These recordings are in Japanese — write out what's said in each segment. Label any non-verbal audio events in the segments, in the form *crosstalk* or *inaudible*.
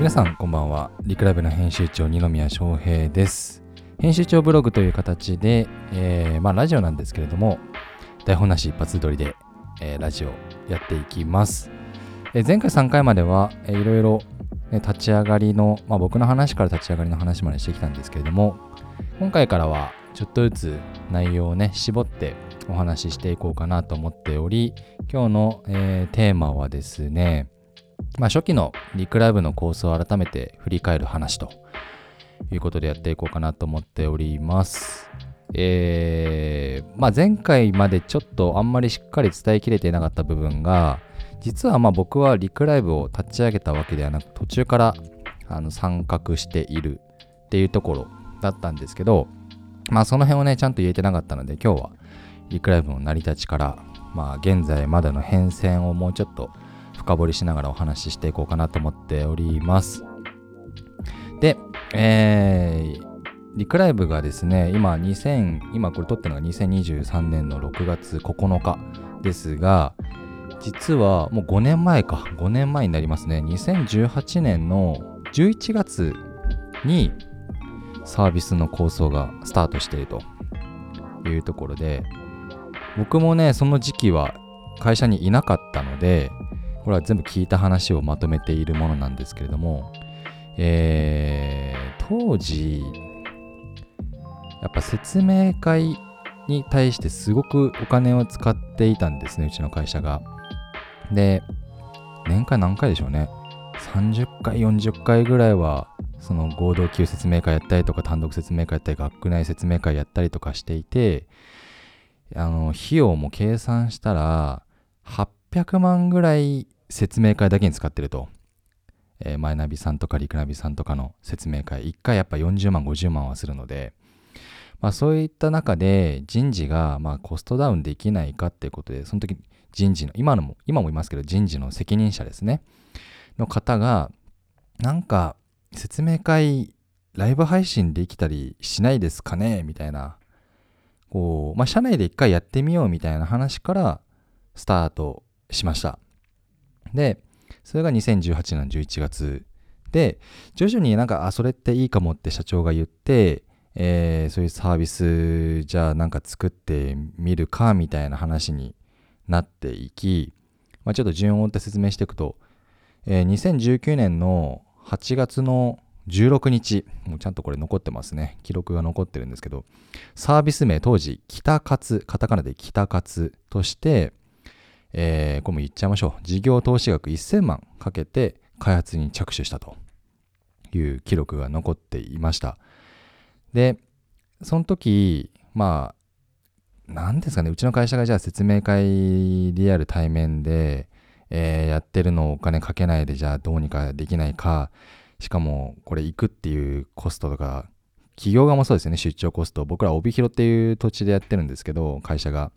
皆さんこんばんは。リクラブの編集長二宮翔平です。編集長ブログという形で、えー、まあラジオなんですけれども台本なし一発撮りで、えー、ラジオやっていきます、えー、前回3回までは、えー、いろいろ、ね、立ち上がりの、まあ、僕の話から立ち上がりの話までしてきたんですけれども今回からはちょっとずつ内容をね絞ってお話ししていこうかなと思っており今日の、えー、テーマはですねまあ、初期のリクライブの構想を改めて振り返る話ということでやっていこうかなと思っております。えー、まあ、前回までちょっとあんまりしっかり伝えきれていなかった部分が実はまあ僕はリクライブを立ち上げたわけではなく途中からあの参画しているっていうところだったんですけどまあその辺をねちゃんと言えてなかったので今日はリクライブの成り立ちからまあ現在までの変遷をもうちょっと深掘りしながらお話ししていこうかなと思っております。で、えー、リクライブがですね、今2000、今これ撮ってるのが2023年の6月9日ですが、実はもう5年前か、5年前になりますね。2018年の11月にサービスの構想がスタートしているというところで、僕もね、その時期は会社にいなかったので、これは全部聞いた話をまとめているものなんですけれども、えー、当時、やっぱ説明会に対してすごくお金を使っていたんですね、うちの会社が。で、年間何回でしょうね。30回、40回ぐらいは、その合同級説明会やったりとか、単独説明会やったり、学内説明会やったりとかしていて、あの、費用も計算したら、800万ぐらい説明会だけに使ってると。えー、マイナビさんとかリクナビさんとかの説明会、1回やっぱ40万、50万はするので、まあそういった中で人事がまあコストダウンできないかっていうことで、その時人事の、今のも、今もいますけど人事の責任者ですね、の方が、なんか説明会ライブ配信できたりしないですかね？みたいな、こう、まあ社内で一回やってみようみたいな話からスタートしました。で、それが2018年11月で、徐々になんか、あ、それっていいかもって社長が言って、えー、そういうサービスじゃあなんか作ってみるかみたいな話になっていき、まあ、ちょっと順を追って説明していくと、えー、2019年の8月の16日、もうちゃんとこれ残ってますね。記録が残ってるんですけど、サービス名当時、北勝、カタカナで北勝として、えー、これも言っちゃいましょう。事業投資額1000万かけて開発に着手したという記録が残っていました。で、その時、まあ、何ですかね、うちの会社がじゃあ説明会リアル対面で、えー、やってるのをお金かけないでじゃあどうにかできないか、しかもこれ行くっていうコストとか、企業側もそうですよね、出張コスト。僕ら帯広っていう土地でやってるんですけど、会社が。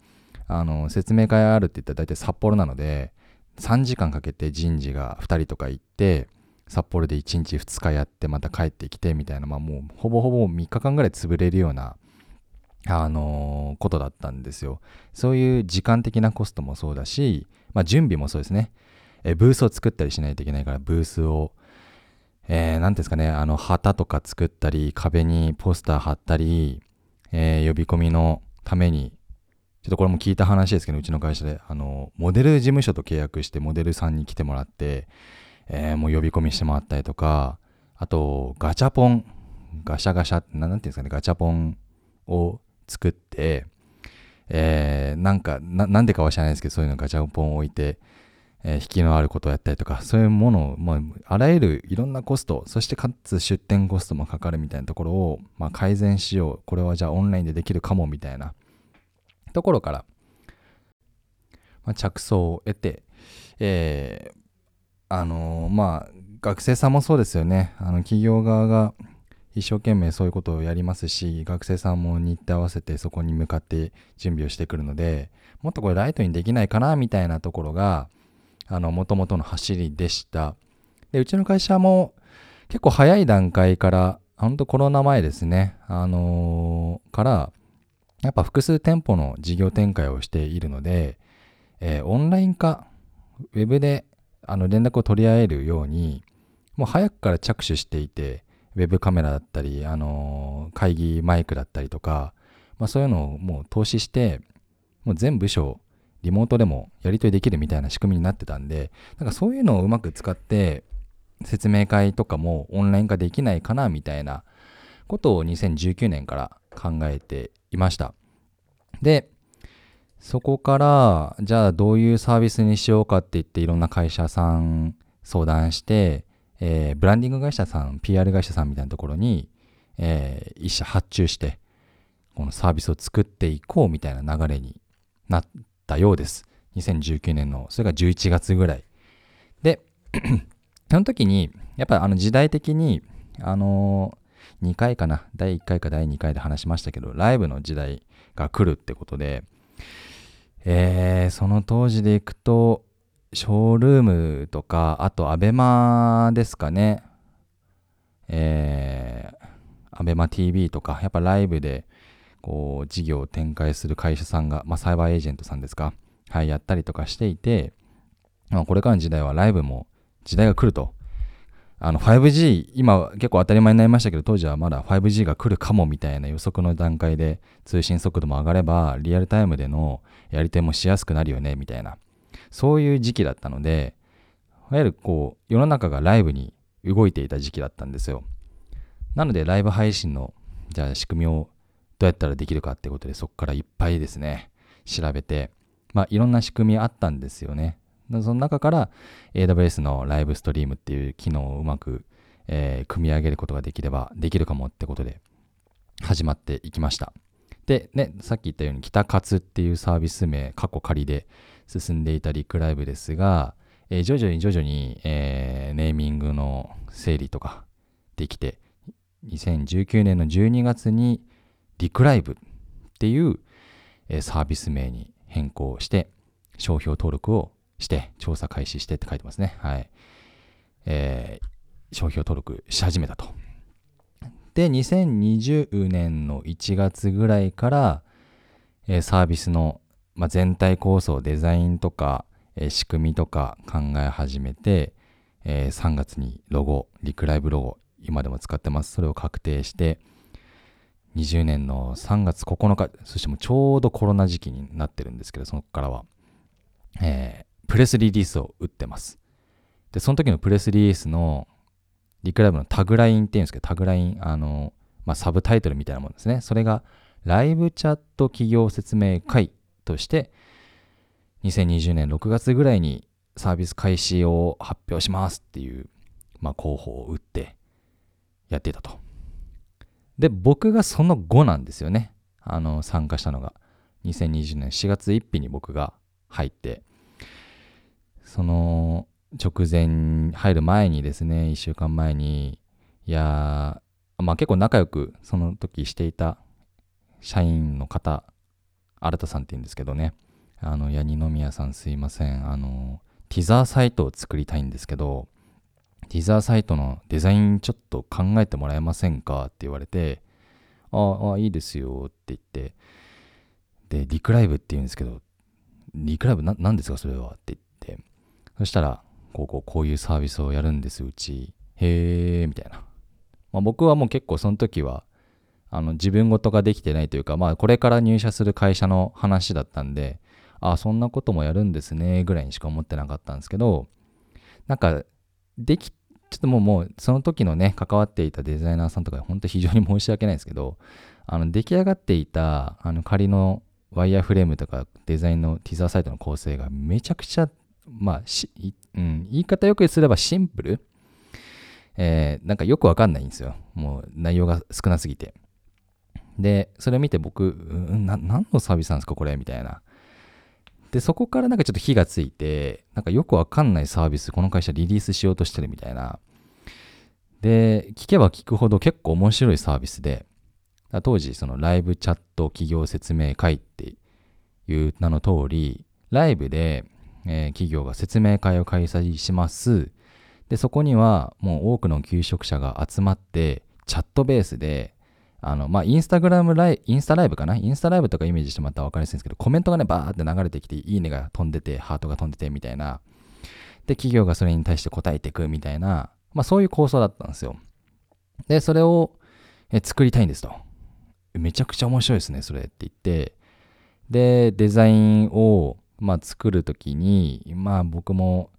あの説明会あるって言ったら大体札幌なので3時間かけて人事が2人とか行って札幌で1日2日やってまた帰ってきてみたいな、まあ、もうほぼほぼ3日間ぐらい潰れるようなあのー、ことだったんですよ。そういう時間的なコストもそうだし、まあ、準備もそうですね。えブースを作ったりしないといけないから、ブースを、えー、なんですかね、あの、旗とか作ったり、壁にポスター貼ったり、えー、呼び込みのためにちょっとこれも聞いた話ですけど、うちの会社で、あの、モデル事務所と契約して、モデルさんに来てもらって、えー、もう呼び込みしてもらったりとか、あと、ガチャポン、ガシャガシャ、なんていうんですかね、ガチャポンを作って、えー、なんかな、なんでかは知らないですけど、そういうのガチャポンを置いて、えー、引きのあることをやったりとか、そういうものを、まあ、あらゆるいろんなコスト、そしてかつ出店コストもかかるみたいなところを、まあ、改善しよう。これはじゃあオンラインでできるかもみたいなところから、まあ、着想を得て、えー、あのー、まあ、学生さんもそうですよね。あの、企業側が一生懸命そういうことをやりますし、学生さんも日程合わせてそこに向かって準備をしてくるので、もっとこれライトにできないかな、みたいなところが、あの、もともとの走りでした。で、うちの会社も結構早い段階から、本当コロナ前ですね、あのー、から、やっぱ複数店舗の事業展開をしているので、えー、オンライン化、ウェブであの連絡を取り合えるように、もう早くから着手していて、ウェブカメラだったり、あのー、会議マイクだったりとか、まあ、そういうのをもう投資して、もう全部署、リモートでもやり取りできるみたいな仕組みになってたんで、なんかそういうのをうまく使って、説明会とかもオンライン化できないかなみたいなことを2019年から考えていました。で、そこから、じゃあどういうサービスにしようかって言っていろんな会社さん相談して、えー、ブランディング会社さん、PR 会社さんみたいなところに、えー、一社発注して、このサービスを作っていこうみたいな流れになったようです。2019年の、それが11月ぐらい。で、*clears throat* その時に、やっぱりあの時代的に、あの、2回かな、第1回か第2回で話しましたけど、ライブの時代が来るってことで、えー、その当時でいくと、ショールームとか、あとアベマですかね。えー、アベマ TV とか、やっぱライブで、こう、事業を展開する会社さんが、まあ、サイバーエージェントさんですか。はい、やったりとかしていて、まあ、これからの時代はライブも時代が来ると。あの 5G、今結構当たり前になりましたけど、当時はまだ 5G が来るかもみたいな予測の段階で通信速度も上がれば、リアルタイムでのやり手もしやすくなるよね、みたいな。そういう時期だったので、いわゆるこう、世の中がライブに動いていた時期だったんですよ。なので、ライブ配信の、じゃあ仕組みをどうやったらできるかってことで、そこからいっぱいですね、調べて、まあ、いろんな仕組みあったんですよね。その中から AWS のライブストリームっていう機能をうまく、えー、組み上げることができればできるかもってことで始まっていきました。で、ね、さっき言ったように北活っていうサービス名、過去仮で進んでいたリクライブですが、えー、徐々に徐々に、えー、ネーミングの整理とかできて、2019年の12月にリクライブっていう、えー、サービス名に変更して、商標登録をして、調査開始してって書いてますね。はい。えー、商標登録し始めたと。で、2020年の1月ぐらいから、えー、サービスの、まあ、全体構想、デザインとか、えー、仕組みとか考え始めて、えー、3月にロゴ、リクライブロゴ、今でも使ってます。それを確定して、20年の3月9日、そしてもちょうどコロナ時期になってるんですけど、そこからは、えプレスリリースを打ってます。で、その時のプレスリリースのリクライブのタグラインっていうんですけど、タグライン、あの、まあ、サブタイトルみたいなものですね。それが、ライブチャット企業説明会として、2020年6月ぐらいにサービス開始を発表しますっていう、まあ、候補を打ってやってたと。で、僕がその後なんですよね。あの、参加したのが。2020年4月1日に僕が入って、その直前入る前にですね1週間前にいやまあ結構仲良くその時していた社員の方新田さんって言うんですけどね。あの、いや、二宮さんすいません。あの、ティザーサイトを作りたいんですけど、ティザーサイトのデザインちょっと考えてもらえませんかって言われて、ああ、いいですよって言って、で、リクライブって言うんですけど、リクライブな何ですかそれはって。そしたら、こうこうこういうサービスをやるんです、うち。へえ、みたいな。まあ、僕はもう結構その時は、あの自分事ができてないというか、まあこれから入社する会社の話だったんで、ああ、そんなこともやるんですね、ぐらいにしか思ってなかったんですけど、なんか、でき、ちょっともうもうその時のね、関わっていたデザイナーさんとか、本当非常に申し訳ないですけど、あの出来上がっていたあの仮のワイヤーフレームとかデザインのティザーサイトの構成がめちゃくちゃまあし、うん、言い方よくすればシンプル。えー、なんかよくわかんないんですよ。もう内容が少なすぎて。で、それ見て僕、うん、な何のサービスなんですかこれみたいな。で、そこからなんかちょっと火がついて、なんかよくわかんないサービス、この会社リリースしようとしてるみたいな。で、聞けば聞くほど結構面白いサービスで、当時、そのライブチャット企業説明会っていう名の通り、ライブでえー、企業が説明会を開催します。で、そこにはもう多くの求職者が集まって、チャットベースで、あの、まあ、インスタグラムライインスタライブかな？インスタライブとかイメージしてもらったら分かりやすいんですけど、コメントがね、バーって流れてきて、いいねが飛んでて、ハートが飛んでて、みたいな。で、企業がそれに対して答えていくみたいなまあそういう構想だったんですよ。で、それをえ作りたいんですと。めちゃくちゃ面白いですね、それって言って。で、デザインを、まあ、作るときに、まあ僕も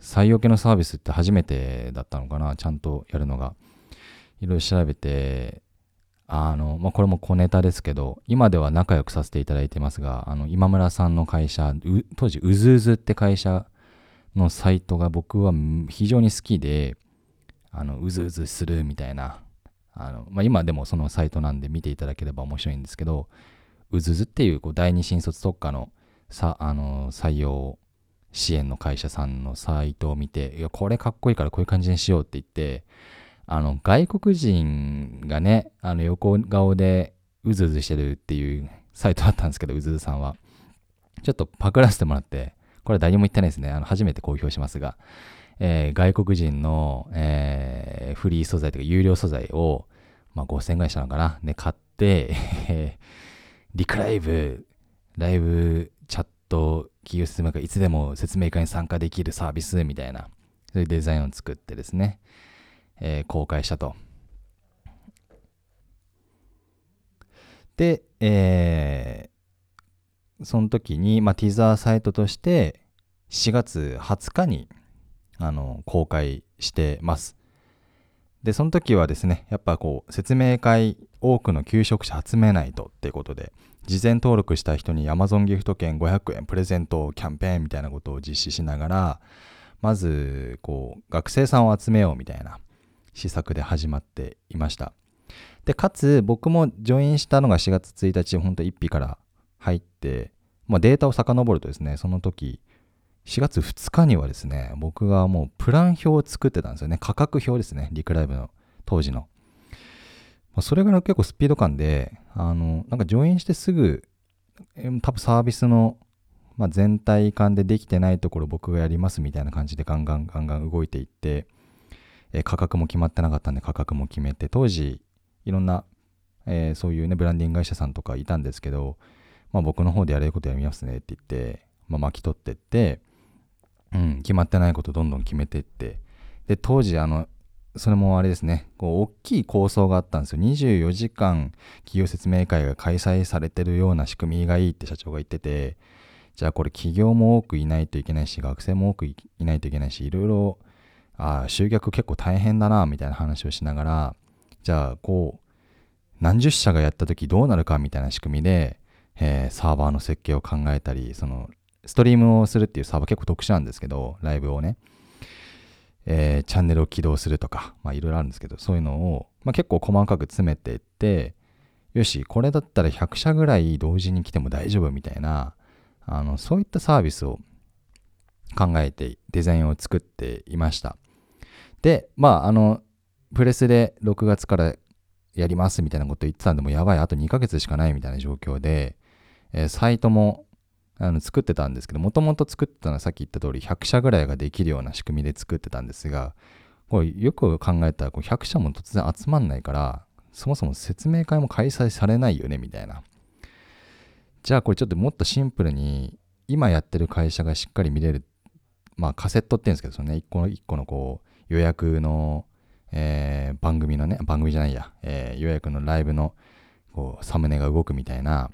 採用系のサービスって初めてだったのかな、ちゃんとやるのが。いろいろ調べて、あの、まあ、これも小ネタですけど、今では仲良くさせていただいてますが、あの、今村さんの会社、当時、うずうずって会社のサイトが僕は非常に好きで、あの、うずうずするみたいな、あの、まあ、今でもそのサイトなんで見ていただければ面白いんですけど、うずうずっていうこう第二新卒特化のさあの採用支援の会社さんのサイトを見て、いや、これかっこいいからこういう感じにしようって言って、あの、外国人がね、あの、横顔でうずうずしてるっていうサイトだったんですけど、うずうずさんは。ちょっとパクらせてもらって、これ誰にも言ってないですね。あの、初めて公表しますが、えー、外国人の、えー、フリー素材とか有料素材を、まあ、5000円ぐらいしたのかな？で、買って、リクライブ、ライブ、チャット、企業説明会、いつでも説明会に参加できるサービスみたいな、そういうデザインを作ってですね、えー、公開したと。で、えー、その時に、まあ、ティザーサイトとして4月20日にあの公開してます。で、その時はですね、やっぱこう、説明会、多くの求職者集めないとっていうことで、事前登録した人に Amazon ギフト券500円プレゼントキャンペーンみたいなことを実施しながら、まず、こう、学生さんを集めようみたいな施策で始まっていました。で、かつ、僕もジョインしたのが4月1日、本当1日から入って、まあ、データを遡るとですね、その時、4月2日にはですね、僕がもうプラン表を作ってたんですよね。価格表ですね。リクライブの当時の。まあ、それぐらい結構スピード感で、あの、なんか上演してすぐ、多分サービスの、まあ、全体感でできてないところ僕がやりますみたいな感じでガンガンガンガン動いていって、え価格も決まってなかったんで価格も決めて、当時いろんな、えー、そういうね、ブランディング会社さんとかいたんですけど、まあ僕の方でやれることやりますねって言って、まあ、巻き取ってって、うん、決まってないことどんどん決めてって、で、当時、あの、それもあれですね、こう、大きい構想があったんですよ。24時間企業説明会が開催されてるような仕組みがいいって社長が言ってて、じゃあこれ企業も多くいないといけないし、学生も多くいないといけないし、いろいろ、あ、集客結構大変だな、みたいな話をしながら、じゃあこう、何十社がやった時どうなるかみたいな仕組みで、えー、サーバーの設計を考えたり、そのストリームをするっていうサーバー結構特殊なんですけど、ライブをね、えー、チャンネルを起動するとか、まあいろいろあるんですけど、そういうのを、まあ、結構細かく詰めていって、よし、これだったら100社ぐらい同時に来ても大丈夫みたいな、あの、そういったサービスを考えてデザインを作っていました。で、まあ、あの、プレスで6月からやりますみたいなこと言ってたんで、もやばい、あと2ヶ月しかないみたいな状況で、えー、サイトもあの作ってたんですけど、もともと作ってたのはさっき言った通り100社ぐらいができるような仕組みで作ってたんですが、これよく考えたらこう100社も突然集まんないから、そもそも説明会も開催されないよね、みたいな。じゃあこれちょっともっとシンプルに、今やってる会社がしっかり見れる、まあカセットって言うんですけど、そのね、一個の一個のこう予約の、えー、番組のね、番組じゃないや、えー、予約のライブのこうサムネが動くみたいな、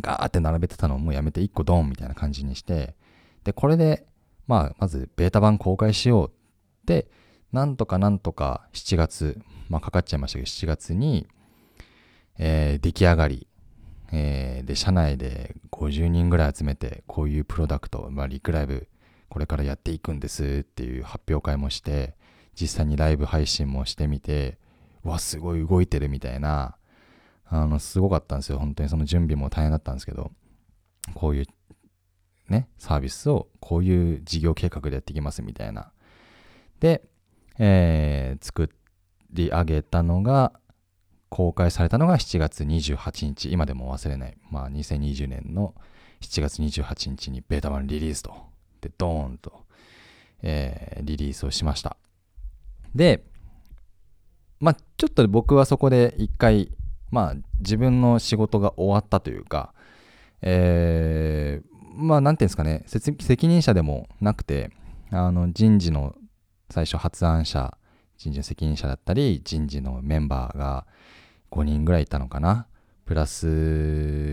ガーって並べてたのをもうやめて1個ドンみたいな感じにして、で、これで、まあ、まずベータ版公開しようって、なんとかなんとか7月、まあかかっちゃいましたけど、7月に、えー、出来上がり、えー、で、社内で50人ぐらい集めて、こういうプロダクト、まあ、リクライブ、これからやっていくんですっていう発表会もして、実際にライブ配信もしてみて、わ、すごい動いてるみたいな、あの、すごかったんですよ。本当にその準備も大変だったんですけど、こういうね、サービスをこういう事業計画でやっていきますみたいな。で、えー、作り上げたのが、公開されたのが7月28日、今でも忘れない、まあ2020年の7月28日にベータ版リリースと、で、ドーンと、えー、リリースをしました。で、まあちょっと僕はそこで一回まあ自分の仕事が終わったというか、えー、まあなんていうんですかね、責任者でもなくて、あの人事の最初発案者、人事の責任者だったり、人事のメンバーが5人ぐらいいたのかな。プラス、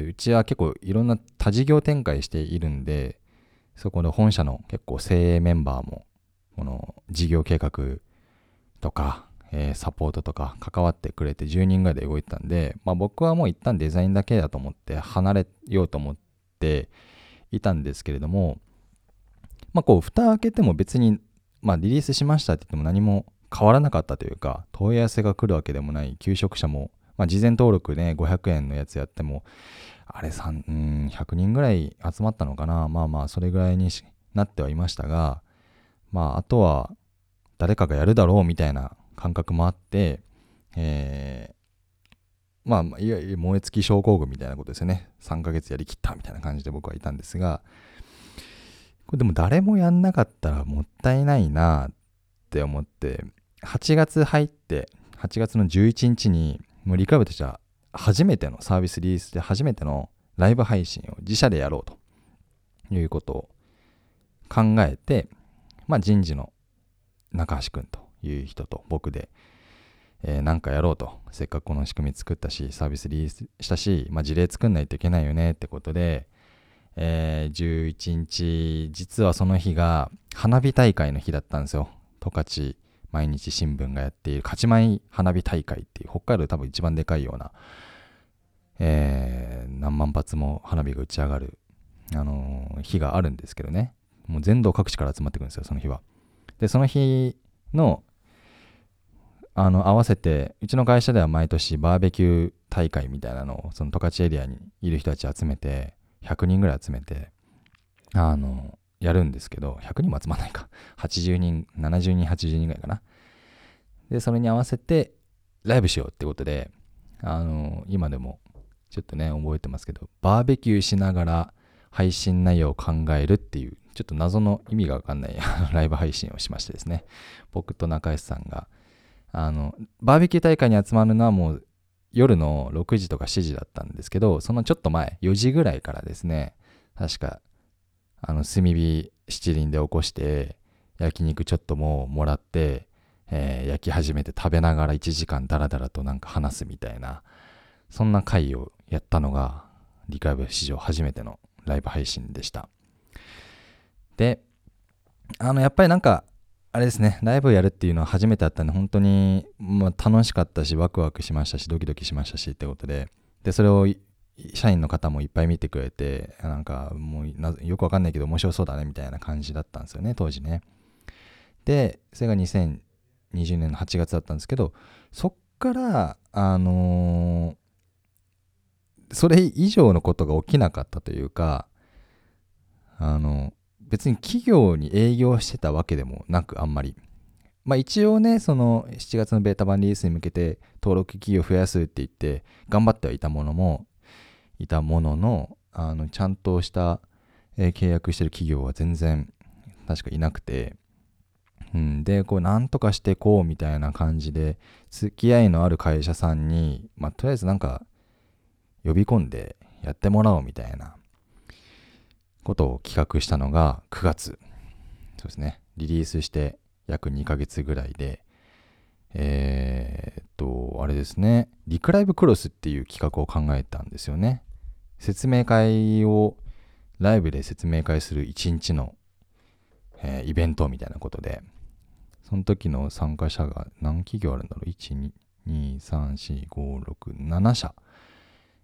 うちは結構いろんな多事業展開しているんで、そこの本社の結構精鋭メンバーも、この事業計画とか、えー、サポートとか関わってくれて10人ぐらいで動いたんで、まあ僕はもう一旦デザインだけだと思って離れようと思っていたんですけれども、まあこう蓋開けても別に、まあリリースしましたって言っても何も変わらなかったというか、問い合わせが来るわけでもない、求職者も、まあ事前登録ね、500円のやつやっても、あれ3。100人ぐらい集まったのかな。まあまあそれぐらいになってはいましたが、まああとは誰かがやるだろうみたいな感覚もあって、えー、まあ、いわゆる燃え尽き症候群みたいなことですよね。3ヶ月やりきったみたいな感じで僕はいたんですが、これでも誰もやんなかったらもったいないなって思って、8月入って、8月の11日に、もうリカブとしては初めてのサービスリリースで初めてのライブ配信を自社でやろうということを考えて、まあ人事の中橋君という人と僕で、えー、なんかやろうと。せっかくこの仕組み作ったし、サービスリリースしたし、まあ、事例作んないといけないよねってことで、えー、11日、実はその日が花火大会の日だったんですよ。十勝毎日新聞がやっている勝ち舞花火大会っていう、北海道多分一番でかいような、えー、何万発も花火が打ち上がる、あのー、日があるんですけどね。もう全道各地から集まってくるんですよ、その日は。で、その日のあの合わせてうちの会社では毎年バーベキュー大会みたいなのをその十勝エリアにいる人たち集めて100人ぐらい集めてあのやるんですけど100人も集まらないか。80人70人80人ぐらいかな。でそれに合わせてライブしようってことであの今でもちょっとね覚えてますけどバーベキューしながら配信内容を考えるっていうちょっと謎の意味がわかんないライブ配信をしましてですね。僕と中石さんがあの、バーベキュー大会に集まるのはもう夜の6時とか7時だったんですけど、そのちょっと前、4時ぐらいからですね、確か、あの、炭火七輪で起こして、焼肉ちょっともうもらって、えー、焼き始めて食べながら1時間ダラダラとなんか話すみたいな、そんな回をやったのが、リカイブ史上初めてのライブ配信でした。で、あの、やっぱりなんか、あれですね、ライブをやるっていうのは初めてだったんで、本当に、まあ、楽しかったし、ワクワクしましたし、ドキドキしましたしってことで、で、それを社員の方もいっぱい見てくれて、なんかもうよくわかんないけど面白そうだねみたいな感じだったんですよね、当時ね。で、それが2020年の8月だったんですけど、そっから、あのー、それ以上のことが起きなかったというか、あの、別に企業に営業してたわけでもなくあんまり。まあ一応ね、その7月のベータ版リリースに向けて登録企業増やすって言って頑張ってはいたものも、いたものの、あの、ちゃんとした、契約してる企業は全然確かいなくて、うん、で、こう、なんとかしてこうみたいな感じで、付き合いのある会社さんに、まあ、とりあえずなんか、呼び込んでやってもらおうみたいなことを企画したのが9月。そうですね。リリースして約2ヶ月ぐらいで、えー、っと、あれですね。リクライブクロスっていう企画を考えたんですよね。説明会をライブで説明会する1日の、えー、イベントみたいなことで、その時の参加者が何企業あるんだろう ?1、2、2、3、4、5、6、7社。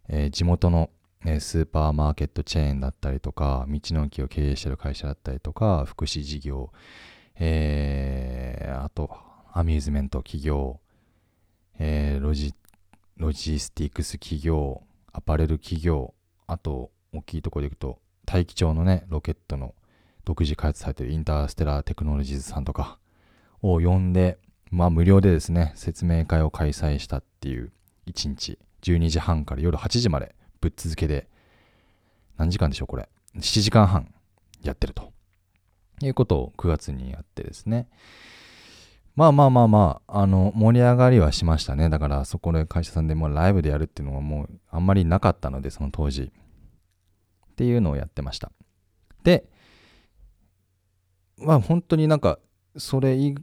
えー、地元のえスーパーマーケットチェーンだったりとか、道の駅を経営してる会社だったりとか、福祉事業、えー、あと、アミューズメント企業、えー、ロジ、ロジスティックス企業、アパレル企業、あと、大きいところでいくと、大樹町のね、ロケットの独自開発されてるインターステラーテクノロジーズさんとかを呼んで、まあ無料でですね、説明会を開催したっていう1日、12時半から夜8時までぶっ続けで、何時間でしょう、これ。7時間半やってると。いうことを9月にやってですね。まあまあまあまあ、あの、盛り上がりはしましたね。だから、そこで会社さんでもライブでやるっていうのはもうあんまりなかったので、その当時。っていうのをやってました。で、まあ本当になんか、それ以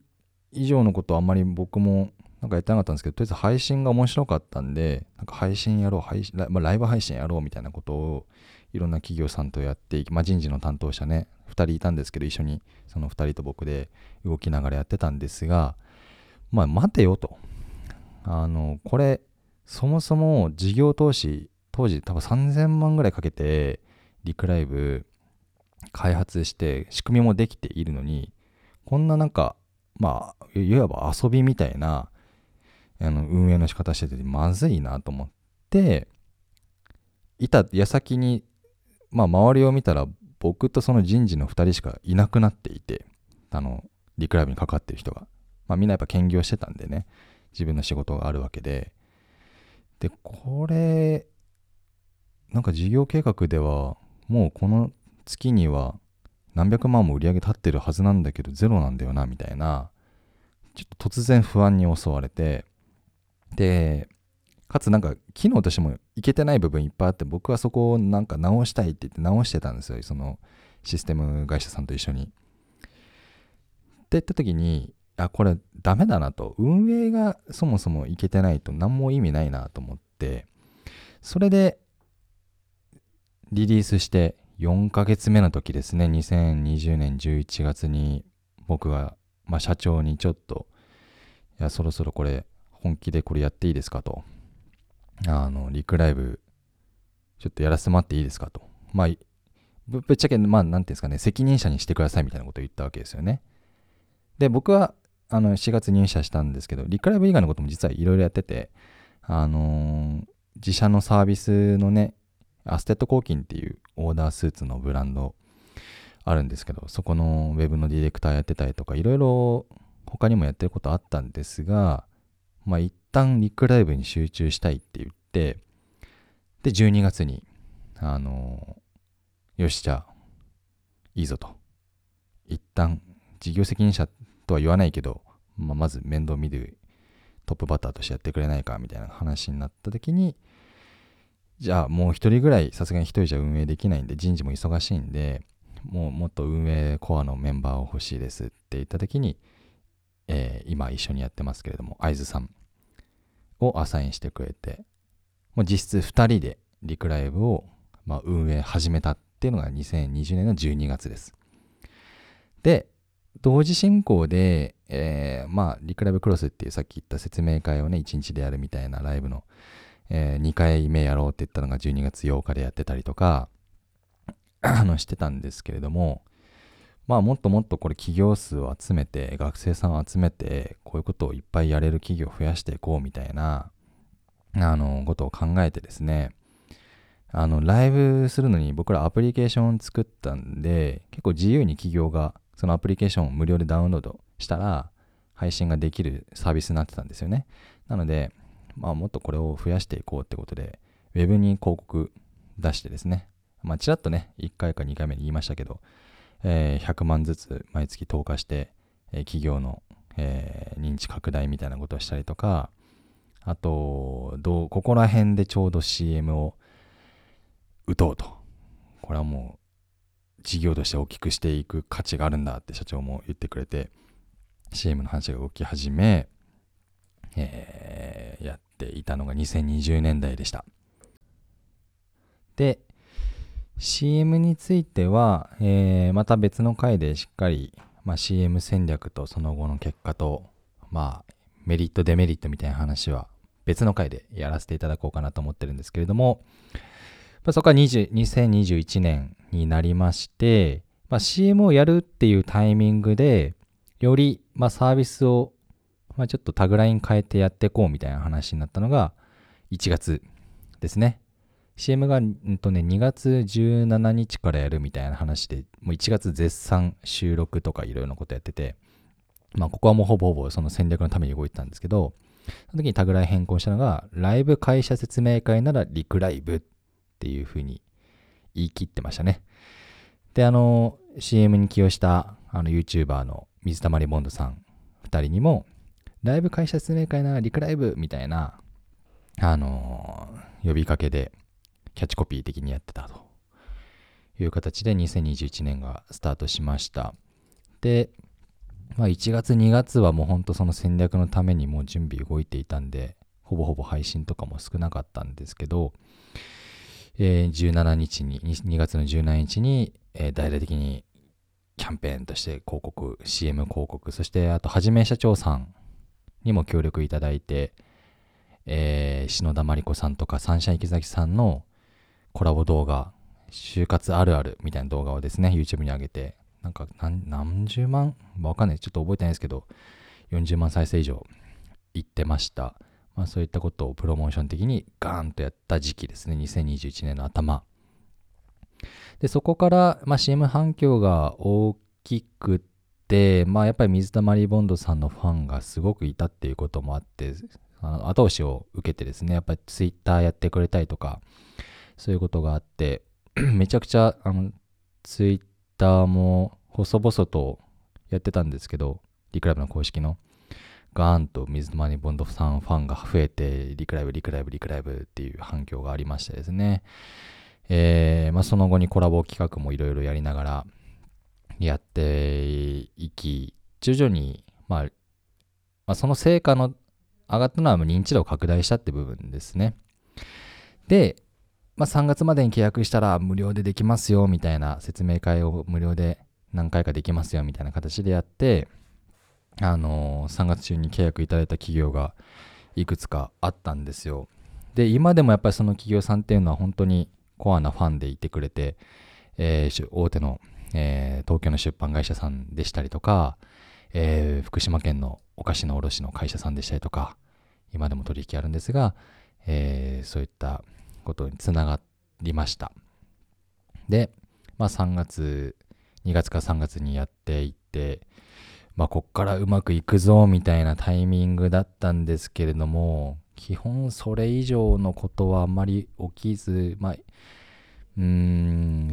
上のことあんまり僕もなんかやってなかったんですけど、とりあえず配信が面白かったんで、なんか配信やろう、配信ラ,、まあ、ライブ配信やろうみたいなことをいろんな企業さんとやっていき、まあ、人事の担当者ね、2人いたんですけど、一緒にその2人と僕で動きながらやってたんですが、まあ待てよと。あの、これ、そもそも事業投資、当時多分3000万ぐらいかけて、リクライブ開発して仕組みもできているのに、こんななんか、まあ、いわば遊びみたいな、あの運営の仕方しててまずいなと思っていた矢先にまあ周りを見たら僕とその人事の2人しかいなくなっていてあのリクライブにかかってる人が。まあみんなやっぱ兼業してたんでね。自分の仕事があるわけで。でこれなんか事業計画ではもうこの月には何百万も売り上げ立ってるはずなんだけどゼロなんだよなみたいなちょっと突然不安に襲われてで、かつなんか機能としてもいけてない部分いっぱいあって僕はそこをなんか直したいって言って直してたんですよそのシステム会社さんと一緒に。って言った時にあこれダメだなと運営がそもそもいけてないと何も意味ないなと思ってそれでリリースして4ヶ月目の時ですね2020年11月に僕が、まあ、社長にちょっといやそろそろこれ本気でこれやっていいですかと。あの、リクライブ、ちょっとやらせてもらっていいですかと。まあ、ぶっちゃけ、まあ、なんていうんですかね、責任者にしてくださいみたいなことを言ったわけですよね。で、僕は、あの、4月入社したんですけど、リクライブ以外のことも実はいろいろやってて、あのー、自社のサービスのね、アステッドコーキンっていうオーダースーツのブランドあるんですけど、そこのウェブのディレクターやってたりとか、いろいろ他にもやってることあったんですが、まあ一旦リックライブに集中したいって言って、で、12月に、あのー、よし、じゃあ、いいぞと。一旦、事業責任者とは言わないけど、まあ、まず面倒見るトップバッターとしてやってくれないかみたいな話になった時に、じゃあもう一人ぐらい、さすがに一人じゃ運営できないんで、人事も忙しいんで、もうもっと運営コアのメンバーを欲しいですって言った時に、えー、今一緒にやってますけれども、会津さんをアサインしてくれて、もう実質2人でリクライブを、ま、運営始めたっていうのが2020年の12月です。で、同時進行で、えー、まあ、リクライブクロスっていうさっき言った説明会をね、1日でやるみたいなライブの、えー、2回目やろうって言ったのが12月8日でやってたりとか、あの、してたんですけれども、まあもっともっとこれ企業数を集めて、学生さんを集めて、こういうことをいっぱいやれる企業を増やしていこうみたいな、あの、ことを考えてですね、あの、ライブするのに僕らアプリケーションを作ったんで、結構自由に企業がそのアプリケーションを無料でダウンロードしたら、配信ができるサービスになってたんですよね。なので、まあもっとこれを増やしていこうってことで、ウェブに広告出してですね、まあちらっとね、1回か2回目に言いましたけど、えー、100万ずつ毎月投下して、えー、企業の、えー、認知拡大みたいなことをしたりとか、あと、どうここら辺でちょうど CM を打とうと。これはもう事業として大きくしていく価値があるんだって社長も言ってくれて、CM の話が動き始め、えー、やっていたのが2020年代でした。で、CM については、えー、また別の回でしっかり、まあ、CM 戦略とその後の結果と、まあ、メリット、デメリットみたいな話は別の回でやらせていただこうかなと思ってるんですけれども、まあ、そこから2021年になりまして、まあ、CM をやるっていうタイミングで、より、まあ、サービスを、まあ、ちょっとタグライン変えてやっていこうみたいな話になったのが1月ですね。CM が、んとね、2月17日からやるみたいな話で、もう1月絶賛収録とかいろいろなことやってて、まあ、ここはもうほぼほぼその戦略のために動いてたんですけど、その時にタグライ変更したのが、ライブ会社説明会ならリクライブっていうふうに言い切ってましたね。で、あの、CM に起用したあの YouTuber の水溜りボンドさん2人にも、ライブ会社説明会ならリクライブみたいな、あの呼びかけで、キャッチコピー的にやってたという形で2021年がスタートしました。で、まあ1月2月はもうほんとその戦略のためにもう準備動いていたんで、ほぼほぼ配信とかも少なかったんですけど、えー、17日に、2月の17日に、えー、大々的にキャンペーンとして広告、CM 広告、そしてあと、はじめ社長さんにも協力いただいて、えー、篠田真理子さんとかサンシャイン池崎さんのコラボ動画、就活あるあるみたいな動画をですね、YouTube に上げて、なんか何十万？わかんない。ちょっと覚えてないですけど、40万再生以上いってました。まあそういったことをプロモーション的にガーンとやった時期ですね。2021年の頭。で、そこから、まあ、CM 反響が大きくて、まあやっぱり水溜りボンドさんのファンがすごくいたっていうこともあって、あの後押しを受けてですね、やっぱり Twitter やってくれたりとか、そういうことがあって、*clears throat* めちゃくちゃあの Twitter も細々とやってたんですけど、リクライブの公式の。ガーンと水溜りボンドさんファンが増えて、リクライブ、リクライブ、リクライブっていう反響がありましてですね。えー、まあ、その後にコラボ企画もいろいろやりながらやっていき、徐々に、まあ、まあ、その成果の上がったのは認知度を拡大したって部分ですね。で、まあ、3月までに契約したら無料でできますよみたいな説明会を無料で何回かできますよみたいな形でやって、あのー、3月中に契約いただいた企業がいくつかあったんですよ。で、今でもやっぱりその企業さんっていうのは本当にコアなファンでいてくれて、えー、大手の、えー、東京の出版会社さんでしたりとか、えー、福島県のお菓子の卸の会社さんでしたりとか、今でも取引あるんですが、えー、そういったことにつながりました。で、まあ3月、2月か3月にやっていって、まあこっからうまくいくぞみたいなタイミングだったんですけれども、基本それ以上のことはあんまり起きず、まあ、うー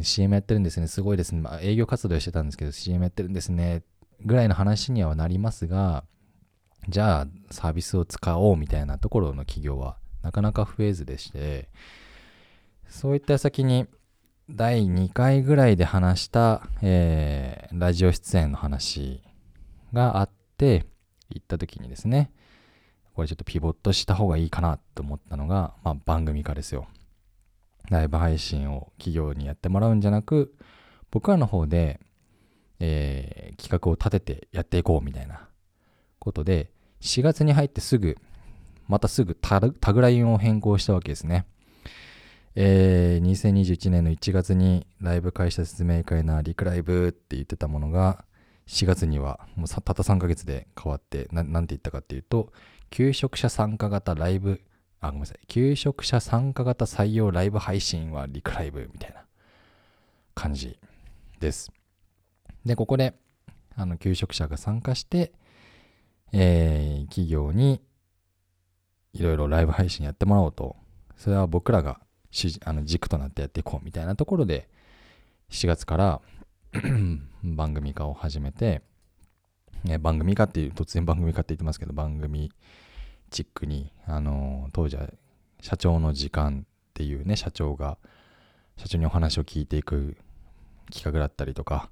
ん、CM やってるんですね、すごいですね。まあ、営業活動してたんですけど、CM やってるんですね、ぐらいの話にはなりますが、じゃあサービスを使おうみたいなところの企業はなかなか増えずでして、そういった先に第2回ぐらいで話した、えー、ラジオ出演の話があって行った時にですね、これちょっとピボットした方がいいかなと思ったのが、まあ、番組化ですよ。ライブ配信を企業にやってもらうんじゃなく、僕らの方で、えー、企画を立ててやっていこうみたいなことで、4月に入ってすぐ、またすぐタグラインを変更したわけですね。えー、2021年の1月にライブ会社説明会なリクライブって言ってたものが、4月にはもうたった3ヶ月で変わって、ななんて言ったかっていうと、求職者参加型ライブ、あ、ごめんなさい、求職者参加型採用ライブ配信はリクライブみたいな感じです。で、ここで、あの、求職者が参加して、えー、企業にいろいろライブ配信やってもらおうと、それは僕らがあの軸となってやっていこうみたいなところで、7月から *clears throat* 番組化を始めて、ね、番組化っていう、突然番組化って言ってますけど、番組チックに、あの当時は社長の時間っていうね、社長が、社長にお話を聞いていく企画だったりとか、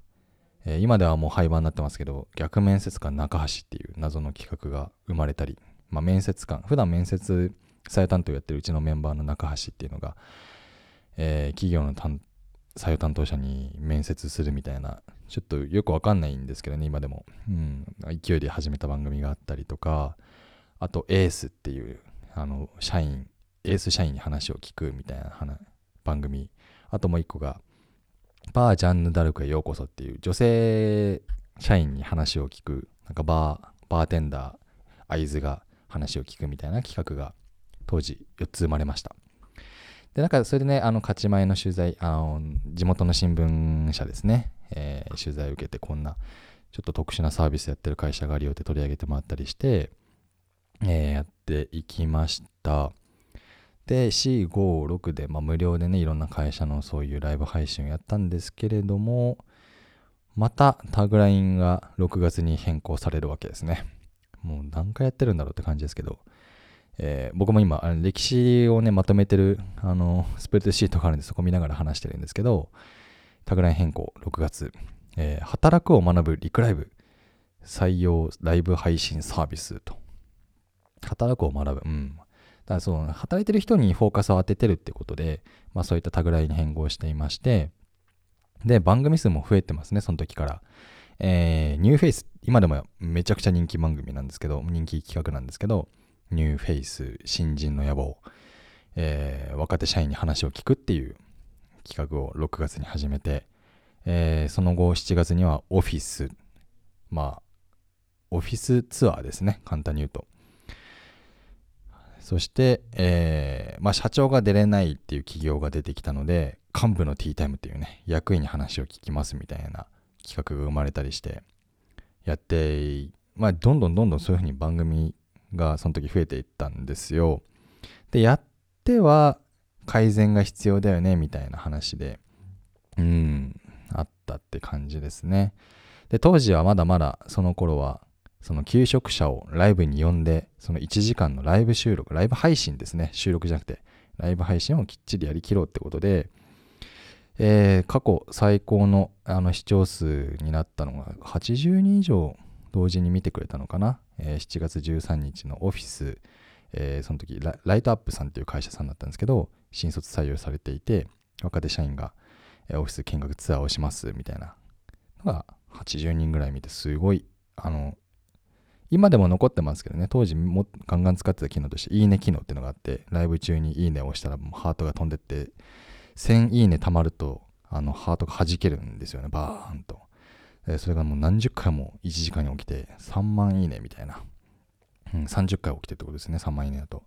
えー、今ではもう廃盤になってますけど、逆面接官中橋っていう謎の企画が生まれたり、まあ、面接官、普段面接採用担当やってるうちのメンバーの中橋っていうのが、えー、企業の採用担当者に面接するみたいな、ちょっとよくわかんないんですけどね、今でも。うん、勢いで始めた番組があったりとか、あと、エースっていう、あの、社員、エース社員に話を聞くみたいな番組。あともう一個が、バージャンヌ・ダルクへようこそっていう女性社員に話を聞く、なんかバー、バーテンダー、会津が話を聞くみたいな企画が当時4つ生まれました。で、なんかそれでね、あの、勝ち前の取材、あの、地元の新聞社ですね、えー、取材を受けてこんな、ちょっと特殊なサービスやってる会社があるよって取り上げてもらったりして、えー、やっていきました。で、4、5、6で、まあ、無料でね、いろんな会社のそういうライブ配信をやったんですけれども、またタグラインが6月に変更されるわけですね。もう何回やってるんだろうって感じですけど、えー、僕も今、歴史をね、まとめてる、あの、スプレッドシートがあるんで、そこ見ながら話してるんですけど、タグライン変更、6月、えー、働くを学ぶリクライブ、採用ライブ配信サービスと。働くを学ぶ。うん。だからそう、働いてる人にフォーカスを当ててるってことで、まあそういったタグラインに変更していまして、で、番組数も増えてますね、その時から。えー、ニューフェイス、今でもめちゃくちゃ人気番組なんですけど、人気企画なんですけど、ニューフェイス、新人の野望、えー、若手社員に話を聞くっていう企画を6月に始めて、えー、その後7月にはオフィス、まあ、オフィスツアーですね、簡単に言うと。そして、えー、まあ、社長が出れないっていう企業が出てきたので、幹部のティータイムっていうね、役員に話を聞きますみたいな企画が生まれたりして、やって、まあ、どんどんどんどんそういうふうに番組がその時増えていったんですよ。で、やっては改善が必要だよね、みたいな話で、うん、あったって感じですね。で、当時はまだまだその頃は、その求職者をライブに呼んで、その1時間のライブ収録、ライブ配信ですね、収録じゃなくて、ライブ配信をきっちりやりきろうってことで、えー、過去最高のあの視聴数になったのが80人以上同時に見てくれたのかな、えー、7月13日のオフィス、えー、その時ライトアップさんっていう会社さんだったんですけど新卒採用されていて若手社員が、えー、オフィス見学ツアーをしますみたいな。のが80人ぐらい見てすごいあの今でも残ってますけどね。当時もガンガン使ってた機能としていいね機能っていうのがあってライブ中にいいねを押したらもうハートが飛んでって1000いいね貯まると、あの、ハートが弾けるんですよね、バーンと。それがもう何十回も1時間に起きて、3万いいねみたいな。うん、30回起きてってことですね、3万いいねだと。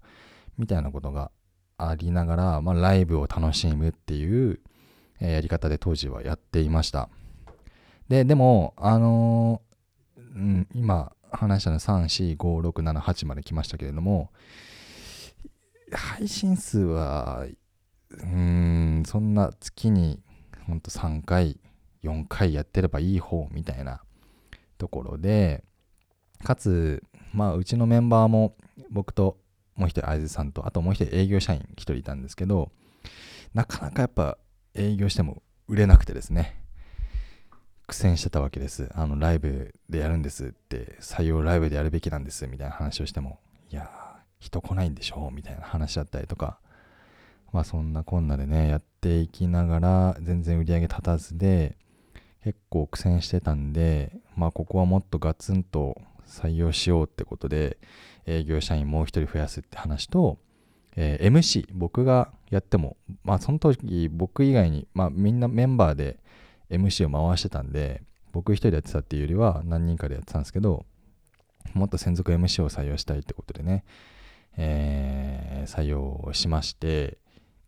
みたいなことがありながら、まあ、ライブを楽しむっていう、え、やり方で当時はやっていました。で、でも、あのー、うん、今話したの3、4、5、6、7、8まで来ましたけれども、配信数はうん、そんな月にほんと3回、4回やってればいい方みたいなところで、かつ、まあ、うちのメンバーも僕ともう一人、会津さんと、あともう一人営業社員一人いたんですけど、なかなかやっぱ営業しても売れなくてですね、苦戦してたわけです。あの、ライブでやるんですって、採用ライブでやるべきなんですみたいな話をしても、いや人来ないんでしょうみたいな話だったりとか、まあそんなこんなでね、やっていきながら全然売り上げ立たずで、結構苦戦してたんで、まあここはもっとガツンと採用しようってことで、営業社員もう一人増やすって話と、えー、MC、僕がやっても、まあその時僕以外に、まあみんなメンバーで MC を回してたんで、僕一人でやってたっていうよりは何人かでやってたんですけど、もっと専属 MC を採用したいってことでね、えー、採用しまして、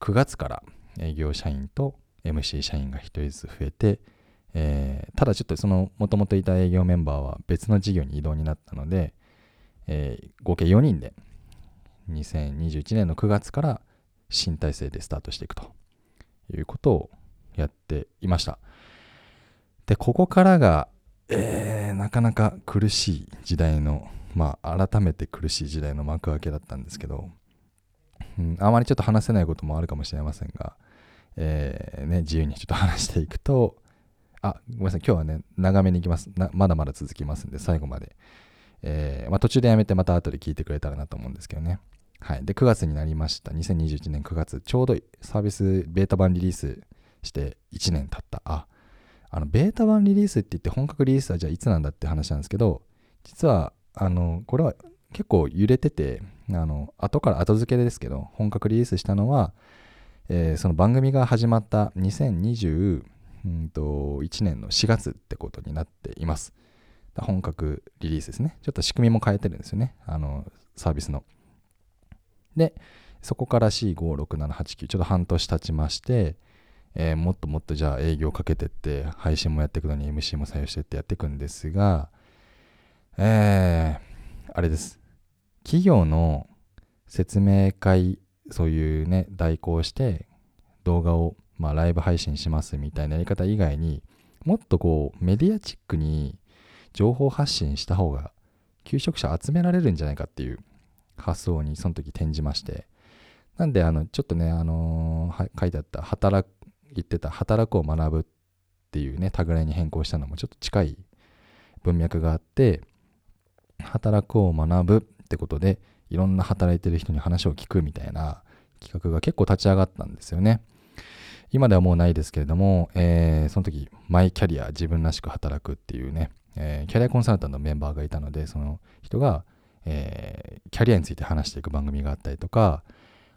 9月から営業社員と MC 社員が1人ずつ増えて、えー、ただちょっとそのもともといた営業メンバーは別の事業に移動になったので、えー、合計4人で2021年の9月から新体制でスタートしていくということをやっていました。で、ここからが、えー、なかなか苦しい時代の、まあ改めて苦しい時代の幕開けだったんですけど、うん、あまりちょっと話せないこともあるかもしれませんが、えー、ね、自由にちょっと話していくと、あ、ごめんなさい、今日はね、長めにいきます。まだまだ続きますんで、最後まで。えー、まあ、途中でやめてまた後で聞いてくれたらなと思うんですけどね。はい。で、9月になりました。2021年9月、ちょうどサービスベータ版リリースして1年経った。あ、あの、ベータ版リリースって言って本格リリースはじゃあいつなんだって話なんですけど、実は、あの、これは結構揺れてて、あの、後から後付けですけど、本格リリースしたのは、えー、その番組が始まった2020 2021年の4月ってことになっています。本格リリースですね。ちょっと仕組みも変えてるんですよね。あの、サービスの。で、そこから C56789、ちょっと半年経ちまして、えー、もっともっとじゃあ営業かけてって、配信もやっていくのに MC も採用してってやっていくんですが、えー、あれです。企業の説明会、そういうね、代行して動画を、まあ、ライブ配信しますみたいなやり方以外にもっとこうメディアチックに情報発信した方が求職者集められるんじゃないかっていう発想にその時転じましてなんであのちょっとねあのー、書いてあった働言ってた働くを学ぶっていうねタグラインに変更したのもちょっと近い文脈があって働くを学ぶってことでいろんな働いてる人に話を聞くみたいな企画が結構立ち上がったんですよね。今ではもうないですけれども、えー、その時、マイキャリア、自分らしく働くっていうね、えー、キャリアコンサルタントのメンバーがいたので、その人が、えー、キャリアについて話していく番組があったりとか、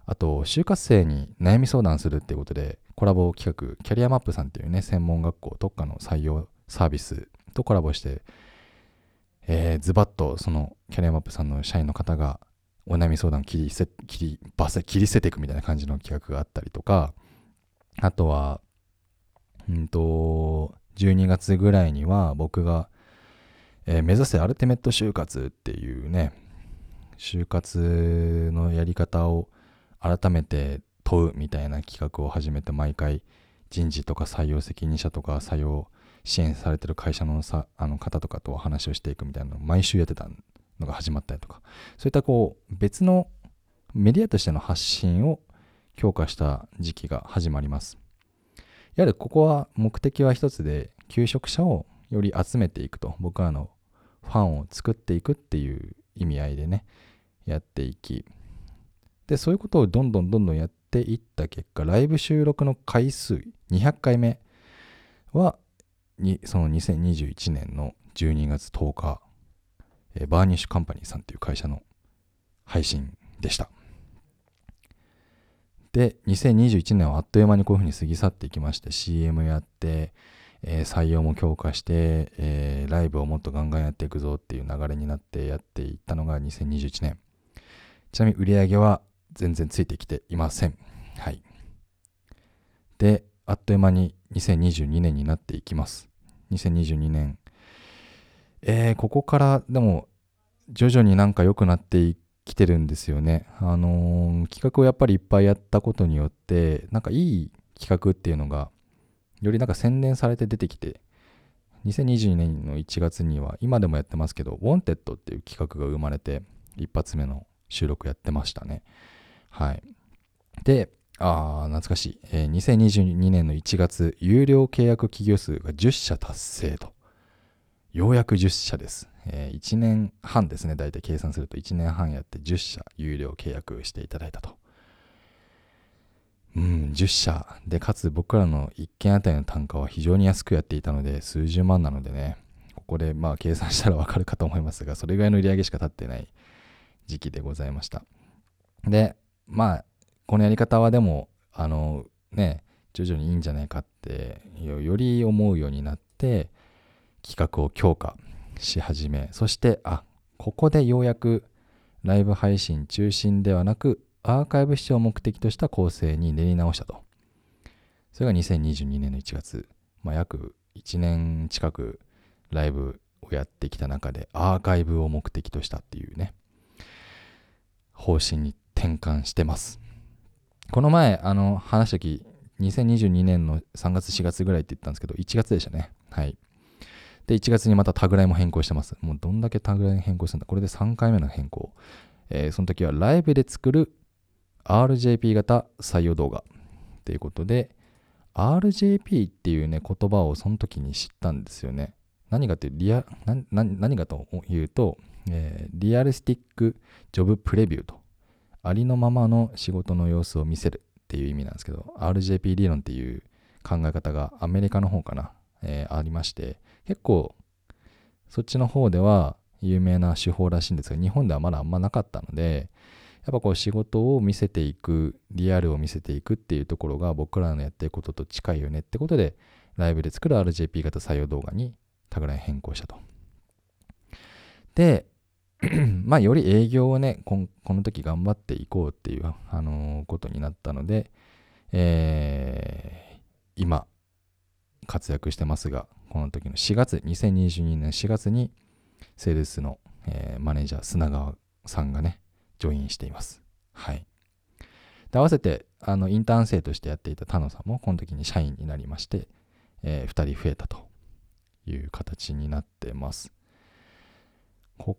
あと、就活生に悩み相談するっていうことで、コラボ企画、キャリアマップさんっていうね、専門学校特化の採用サービスとコラボして、えー、ズバッとそのキャリアマップさんの社員の方がお悩み相談切りせ切りバセ切り捨てていくみたいな感じの企画があったりとかあとはうんと12月ぐらいには僕が、えー、目指せアルティメット就活っていうね就活のやり方を改めて問うみたいな企画を始めて毎回人事とか採用責任者とか採用支援されてる会社のさあの方とかと話をしていくみたいなのを毎週やってたのが始まったりとか。そういったこう別のメディアとしての発信を強化した時期が始まりますやはりここは目的は一つで求職者をより集めていくと僕らのファンを作っていくっていう意味合いでねやっていきでそういうことをどんどんどんどんやっていった結果ライブ収録の回数200回目はにその2021年の12月10日、バーニッシュカンパニーさんっていう会社の配信でした。で、2021年はあっという間にこういうふうに過ぎ去っていきまして、CM やって、えー、採用も強化して、えー、ライブをもっとガンガンやっていくぞっていう流れになってやっていったのが2021年。ちなみに売り上げは全然ついてきていません。はい。で、あっという間に2022年になっていきます。2022年。えー、ここからでも徐々になんか良くなっていきてるんですよね。あのー、企画をやっぱりいっぱいやったことによって、なんかいい企画っていうのがよりなんか洗練されて出てきて、2022年の1月には今でもやってますけど、Wanted っていう企画が生まれて、一発目の収録やってましたね。はい。で、ああ、懐かしい、えー。2022年の1月、有料契約企業数が10社達成と。ようやく10社です。えー、1年半ですね。大体計算すると1年半やって10社有料契約していただいたと。うん、10社。で、かつ僕らの1件あたりの単価は非常に安くやっていたので、数十万なのでね、ここでまあ計算したらわかるかと思いますが、それぐらいの売り上げしか立ってない時期でございました。で、まあ、このやり方はでも、あの、ね、徐々にいいんじゃないかってより思うようになって企画を強化し始めそしてあここでようやくライブ配信中心ではなくアーカイブ視聴を目的とした構成に練り直したとそれが2022年の1月、まあ、約1年近くライブをやってきた中でアーカイブを目的としたっていうね方針に転換してますこの前、あの、話した時、2022年の3月、4月ぐらいって言ったんですけど、1月でしたね。はい。で、1月にまたタグライも変更してます。もうどんだけタグライ変更するんだこれで3回目の変更。えー、その時はライブで作る RJP 型採用動画ということで、RJP っていうね、言葉をその時に知ったんですよね。何かってリア、何かというと、えー、リアルスティックジョブプレビューとありのままの仕事の様子を見せるっていう意味なんですけど RJP 理論っていう考え方がアメリカの方かな、えー、ありまして結構そっちの方では有名な手法らしいんですが日本ではまだあんまなかったのでやっぱこう仕事を見せていくリアルを見せていくっていうところが僕らのやってることと近いよねってことでライブで作る RJP 型採用動画にタグライン変更したと。で、*clears throat* まあ、より営業をねこ、の時頑張っていこうっていう、あのー、ことになったので、えー、今、活躍してますが、この時の4月、2022年4月に、セールスの、えー、マネージャー、砂川さんがね、ジョインしています。はい。で、合わせて、あの、インターン生としてやっていた田野さんも、この時に社員になりまして、えー、2人増えたという形になってます。こ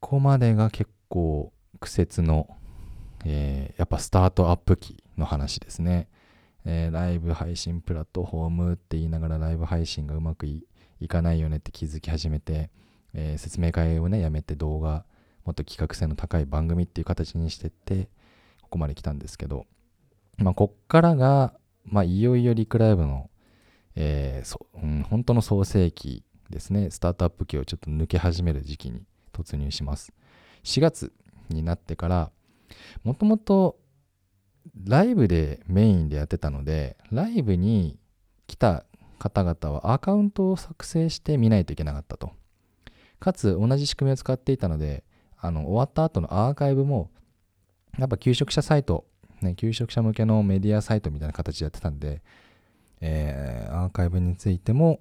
こまでが結構苦節の、えー、やっぱスタートアップ期の話ですね、えー、ライブ配信プラットフォームって言いながらライブ配信がうまくいかないよねって気づき始めて、えー、説明会をねやめて動画もっと企画性の高い番組っていう形にしてってここまで来たんですけどまあこっからがまあいよいよリクライブのえーそうん、本当の創世期ですね。スタートアップ期をちょっと抜け始める時期に突入します4月になってからもともとライブでメインでやってたのでライブに来た方々はアカウントを作成して見ないといけなかったと。かつ同じ仕組みを使っていたのであの終わった後のアーカイブもやっぱ求職者サイト、ね、求職者向けのメディアサイトみたいな形でやってたんでえー、アーカイブについても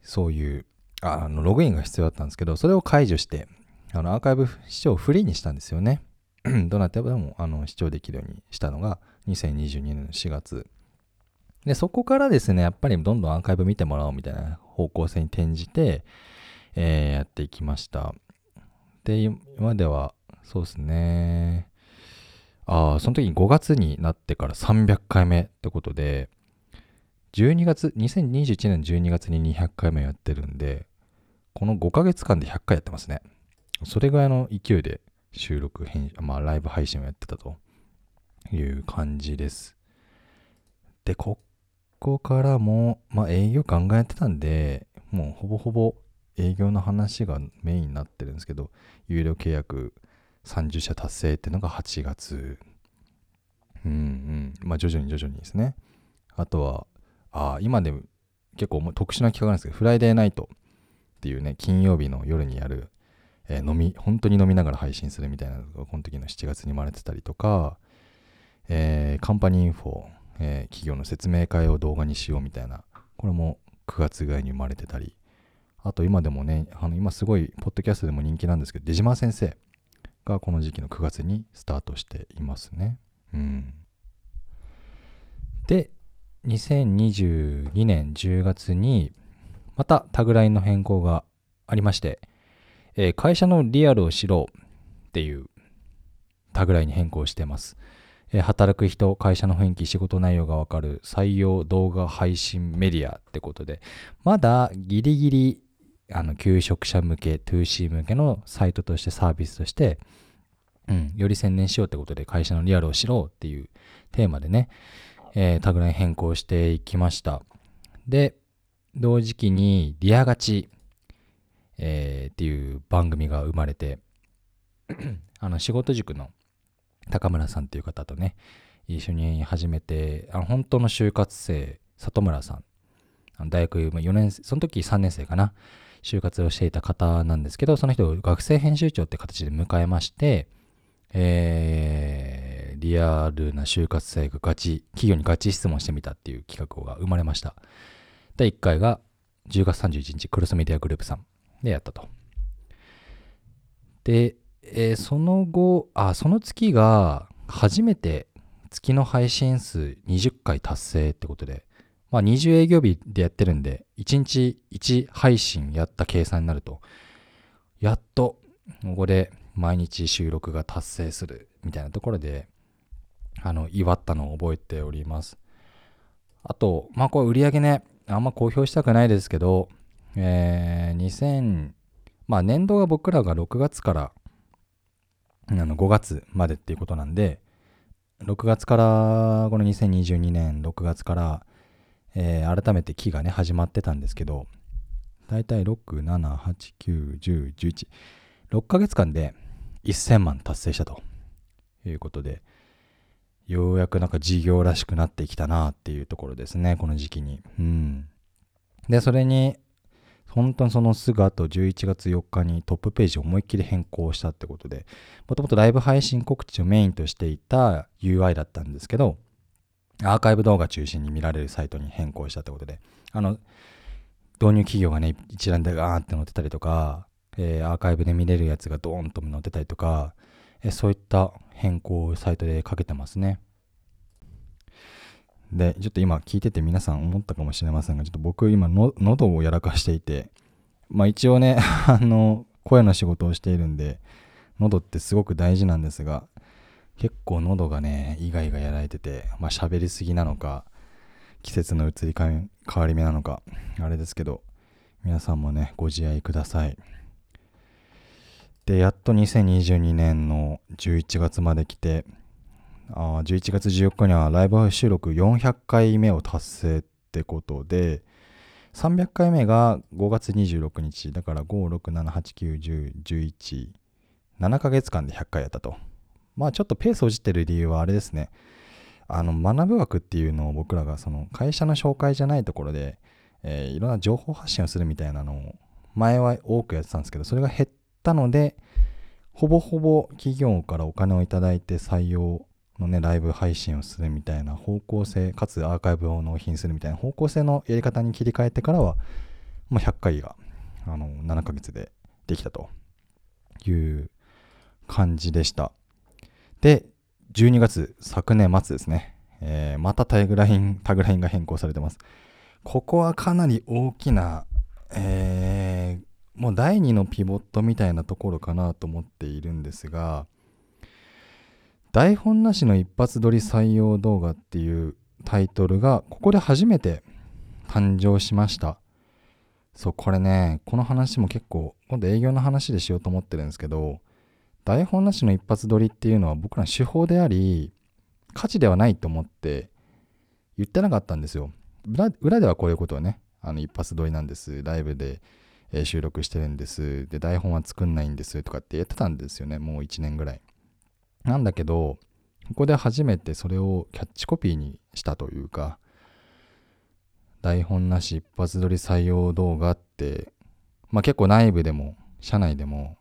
そういうあのログインが必要だったんですけどそれを解除してあのアーカイブ視聴をフリーにしたんですよね。どなたでもあの視聴できるようにしたのが2022年の4月でそこからですねやっぱりどんどんアーカイブ見てもらおうみたいな方向性に転じて、えー、やっていきました。で今ではそうですね。ああその時に5月になってから300回目ってことで12月、2021年12月に200回目やってるんで、この5ヶ月間で100回やってますね。それぐらいの勢いで収録、編まあライブ配信をやってたという感じです。で、ここからも、まあ営業考えてたんで、もうほぼほぼ営業の話がメインになってるんですけど、有料契約30社達成っていうのが8月。うんうん。まあ徐々に徐々にですね。あとは、あ今でも結構特殊な企画なんですけど、フライデーナイトっていうね、金曜日の夜にやる、えー、飲み、本当に飲みながら配信するみたいなのが、この時の7月に生まれてたりとか、えー、カンパニーインフォ、えー、企業の説明会を動画にしようみたいな、これも9月ぐらいに生まれてたり、あと今でもね、あの今すごい、ポッドキャストでも人気なんですけど、出島先生がこの時期の9月にスタートしていますね。うん。で、2022年10月にまたタグラインの変更がありまして、えー、会社のリアルを知ろうっていうタグラインに変更してます。えー、働く人、会社の雰囲気、仕事内容がわかる採用動画配信メディアってことで、まだギリギリあの求職者向け、2C 向けのサイトとしてサービスとして、うん、より専念しようってことで会社のリアルを知ろうっていうテーマでね、えー、タグライン変更していきました。で、同時期にリアガチ、えー、っていう番組が生まれて *clears throat* あの仕事塾の高村さんっていう方とね、一緒に始めて、あの本当の就活生、里村さん、大学4年生、その時3年生かな、就活をしていた方なんですけど、その人を学生編集長って形で迎えまして、えーリアルな就活生がガチ、企業にガチ質問してみたっていう企画が生まれました。第1回が10月31日、クロスメディアグループさん。でやったと。で、えー、その後、あ、その月が初めて月の配信数20回達成ってことで、まあ20営業日でやってるんで、1日1配信やった計算になると、やっと、ここで毎日収録が達成するみたいなところで、あの、祝ったのを覚えております。あと、まあ、これ売り上げね、あんま公表したくないですけど、えー、2000、まあ、年度が僕らが6月からあの5月までっていうことなんで、6月から、この2022年6月から、えー、改めて期がね、始まってたんですけど、だいたい6、7、8、9、10、11、6ヶ月間で1000万達成したということで、ようやくなんか事業らしくなってきたなっていうところですね、この時期に。うん。で、それに、本当にそのすぐ後11月4日にトップページを思いっきり変更したってことで、もともとライブ配信告知をメインとしていた UI だったんですけど、アーカイブ動画中心に見られるサイトに変更したってことで、あの、導入企業がね、一覧でガーンって載ってたりとか、えー、アーカイブで見れるやつがドーンと載ってたりとか、えー、そういった変更をサイトでかけてますね。で、ちょっと今聞いてて皆さん思ったかもしれませんが、ちょっと僕今の喉をやらかしていて、まあ一応ね、*laughs* あの、声の仕事をしているんで、喉ってすごく大事なんですが、結構喉がね、イガイガやられてて、まあ喋りすぎなのか、季節の移り変わり目なのか、あれですけど、皆さんもね、ご自愛ください。で、やっと2022年の11月まで来て、あ11月14日にはライブ収録400回目を達成ってことで、300回目が5月26日、だから5、6、7、8、9、10、11、7ヶ月間で100回やったと。まあちょっとペースをじってる理由はあれですね。あの学ぶ枠っていうのを僕らがその会社の紹介じゃないところで、えー、いろんな情報発信をするみたいなのを前は多くやってたんですけど、それが減ったので、ほぼほぼ企業からお金をいただいて採用のね、ライブ配信をするみたいな方向性、かつアーカイブを納品するみたいな方向性のやり方に切り替えてからは、もう100回が、あの、7ヶ月でできたという感じでした。で、12月、昨年末ですね、えー、またタグライン、タグラインが変更されてます。ここはかなり大きな、えー、もう第2のピボットみたいなところかなと思っているんですが、台本なしの一発撮り採用動画っていうタイトルがここで初めて誕生しました。そう、これね、この話も結構、今度営業の話でしようと思ってるんですけど、台本なしの一発撮りっていうのは僕らの手法であり、価値ではないと思って言ってなかったんですよ。裏ではこういうことをね、あの一発撮りなんです。ライブで、収録してるんです。で、台本は作んないんですとかって言ってたんですよね。もう1年ぐらい。なんだけど、ここで初めてそれをキャッチコピーにしたというか、台本なし一発撮り採用動画って、まあ結構内部でも、社内でも、